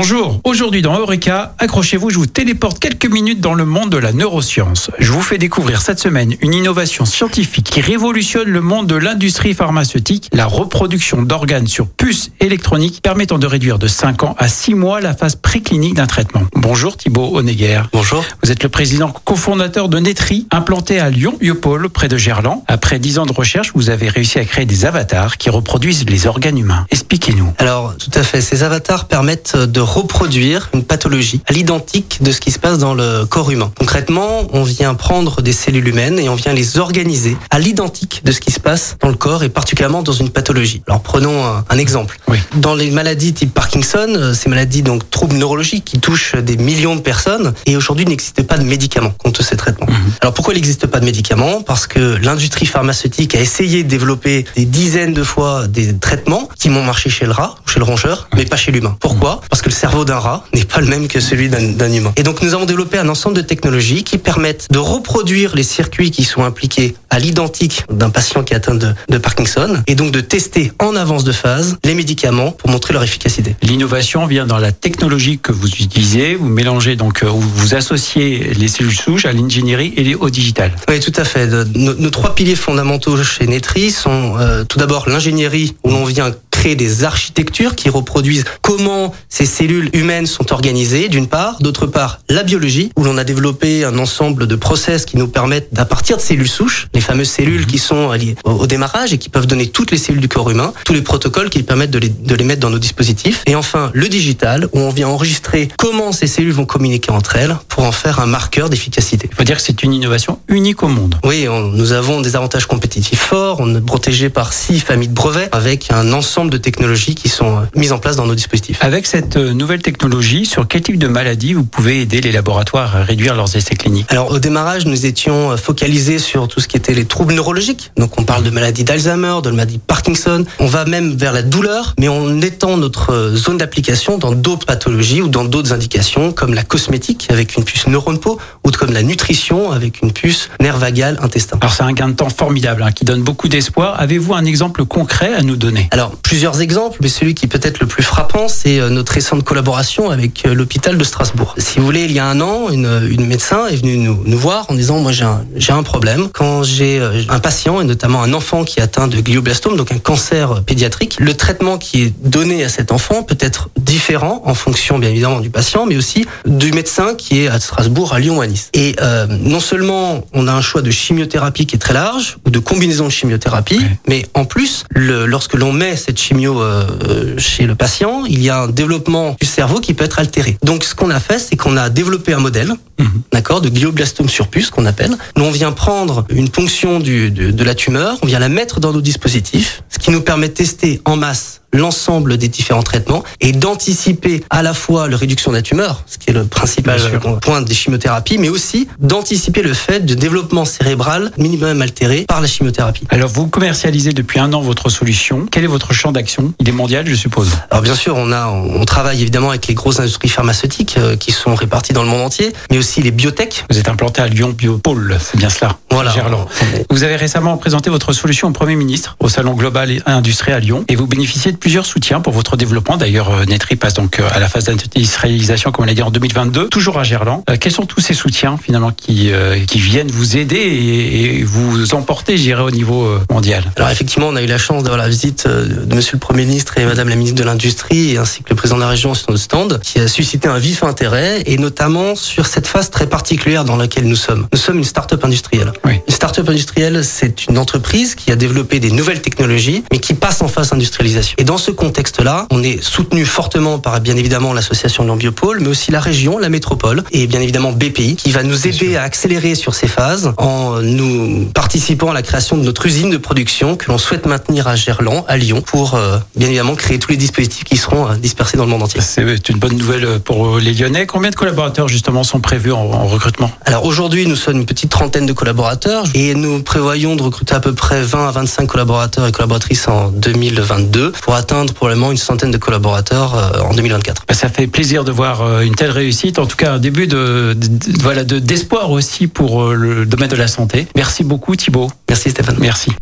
Bonjour, aujourd'hui dans Eureka, accrochez-vous, je vous téléporte quelques minutes dans le monde de la neuroscience. Je vous fais découvrir cette semaine une innovation scientifique qui révolutionne le monde de l'industrie pharmaceutique, la reproduction d'organes sur puces électroniques permettant de réduire de 5 ans à 6 mois la phase préclinique d'un traitement. Bonjour Thibaut Honegger. Bonjour. Vous êtes le président cofondateur de Netri, implanté à Lyon, Biopôle, près de Gerland. Après 10 ans de recherche, vous avez réussi à créer des avatars qui reproduisent les organes humains. Expliquez-nous. Alors, tout à fait. Ces avatars permettent de reproduire une pathologie à l'identique de ce qui se passe dans le corps humain. Concrètement, on vient prendre des cellules humaines et on vient les organiser à l'identique de ce qui se passe dans le corps et particulièrement dans une pathologie. Alors prenons un, un exemple. Oui. Dans les maladies type Parkinson, euh, ces maladies donc troubles neurologiques qui touchent des millions de personnes et aujourd'hui il n'existe pas de médicaments contre ces traitements. Alors pourquoi il n'existe pas de médicaments? Parce que l'industrie pharmaceutique a essayé de développer des dizaines de fois des traitements qui m'ont marché chez le rat, chez le rongeur, mais pas chez l'humain. Pourquoi? Parce que le cerveau d'un rat n'est pas le même que celui d'un humain. Et donc nous avons développé un ensemble de technologies qui permettent de reproduire les circuits qui sont impliqués à l'identique d'un patient qui est atteint de, de Parkinson et donc de tester en avance de phase les médicaments pour montrer leur efficacité. L'innovation vient dans la technologie que vous utilisez. Vous mélangez donc, euh, vous associez les cellules souches à l'ingénierie et au digital. Oui, tout à fait. Nos trois piliers fondamentaux chez Netri sont euh, tout d'abord l'ingénierie, où l'on vient créer des architectures qui reproduisent comment ces cellules humaines sont organisées, d'une part. D'autre part, la biologie, où l'on a développé un ensemble de process qui nous permettent, à partir de cellules souches, les fameuses cellules qui sont liées au, démarrage et qui peuvent donner toutes les cellules du corps humain, tous les protocoles qui permettent de les, de les mettre dans nos dispositifs. Et enfin, le digital, où on vient enregistrer comment ces cellules vont communiquer entre elles pour en faire un marqueur d'efficacité. Il faut dire que c'est une innovation unique au monde. Oui, on- nous avons des avantages compétitifs forts. On est protégé par six familles de brevets avec un ensemble de technologies qui sont euh, mises en place dans nos dispositifs. Avec cette euh, nouvelle technologie, sur quel type de maladie vous pouvez aider les laboratoires à réduire leurs essais cliniques? Alors au démarrage, nous étions euh, focalisés sur tout ce qui était les troubles neurologiques. Donc on parle de maladies d'Alzheimer, de maladies de Parkinson. On va même vers la douleur, mais on étend notre zone d'application dans d'autres pathologies ou dans d'autres indications, comme la cosmétique avec une puce neurone peau, ou comme la nutrition avec une puce nerf vagal intestin. Alors c'est un gain de temps formidable hein, qui donne beaucoup d'espoir. Avez-vous un exemple concret à nous donner? Alors, plusieurs exemples, mais celui qui peut être le plus frappant, c'est euh, notre récente collaboration avec euh, l'hôpital de Strasbourg. Si vous voulez, il y a un an, une, une médecin est venue nous, nous voir en disant, moi j'ai un, j'ai un problème. Quand j'ai euh, un patient, et notamment un enfant qui est atteint de glioblastome, donc un cancer euh, pédiatrique, le traitement qui est donné à cet enfant peut être différent en fonction, bien évidemment, du patient, mais aussi du médecin qui est à Strasbourg, à Lyon ou à Nice. Et euh, non seulement on a un choix de chimiothérapie qui est très large, ou de combinaison de chimiothérapie, mais en plus, le, lorsque l'on met cette chimio euh, chez le patient, il y a un développement du cerveau qui peut être altéré. Donc ce qu'on a fait, c'est qu'on a développé un modèle, Mhm. d'accord, de glioblastome sur puce qu'on appelle. Nous on vient prendre une ponction du, de, de la tumeur, on vient la mettre dans nos dispositifs, ce qui nous permet de tester en masse l'ensemble des différents traitements et d'anticiper à la fois la réduction de la tumeur, ce qui est le principal point des chimiothérapies, mais aussi d'anticiper le fait de développement cérébral minimum altéré par la chimiothérapie. Alors vous commercialisez depuis un an votre solution. Quel est votre champ d'action? Il est mondial, je suppose. Alors bien sûr, on a, on travaille évidemment avec les grosses industries pharmaceutiques euh, qui sont réparties dans le monde entier, mais aussi les biotech. Vous êtes implanté à Lyon Biopôle, c'est bien cela. Voilà. Gerland. Vous avez récemment présenté votre solution au Premier ministre au Salon Global et Industrie à Lyon et vous bénéficiez de plusieurs soutiens pour votre développement. D'ailleurs, euh, Netri passe donc euh, à la phase d'industrialisation, comme on l'a dit, en 2022, toujours à Gerland. Euh, Quels sont tous ces soutiens finalement qui, qui viennent vous aider et, et vous emporter, je dirais, au niveau mondial? Alors effectivement, on a eu la chance d'avoir la visite de Monsieur le Premier ministre et Madame la ministre de l'Industrie, ainsi que le président de la région sur notre stand, qui a suscité un vif intérêt, et notamment sur cette phase très particulière dans laquelle nous sommes. Nous sommes une start-up industrielle. Oui. Une start-up industrielle, c'est une entreprise qui a développé des nouvelles technologies, mais qui passe en phase d'industrialisation. Et dans ce contexte-là, on est soutenu fortement par bien évidemment l'association Lambiopole, mais aussi la région, la métropole, et bien évidemment BPI, qui va nous aider à accélérer sur ces phases en nous participant à la création de notre usine de production que l'on souhaite maintenir à Gerland, à Lyon, pour euh, bien évidemment créer tous les dispositifs qui seront euh, dispersés dans le monde entier. C'est une bonne nouvelle pour les Lyonnais. Combien de collaborateurs justement sont prévus en, en recrutement? Alors aujourd'hui, nous sommes une petite trentaine de collaborateurs et nous prévoyons de recruter à peu près 20 à 25 collaborateurs et collaboratrices en 2022 pour atteindre probablement une centaine de collaborateurs euh, en 2024. Bah, Ça fait plaisir de voir euh, une telle réussite, en tout cas un début de, de- de- voilà de d'espoir aussi pour euh, le domaine de la santé. Merci beaucoup Thibaut. Merci Stéphane. Merci.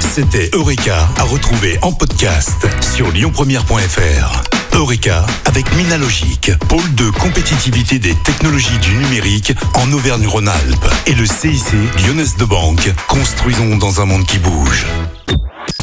C'était Eureka à retrouver en podcast sur lyonpremière.fr. Eureka avec Minalogic, pôle de compétitivité des technologies du numérique en Auvergne-Rhône-Alpes et le CIC Lyonnaise de Banque. Construisons dans un monde qui bouge.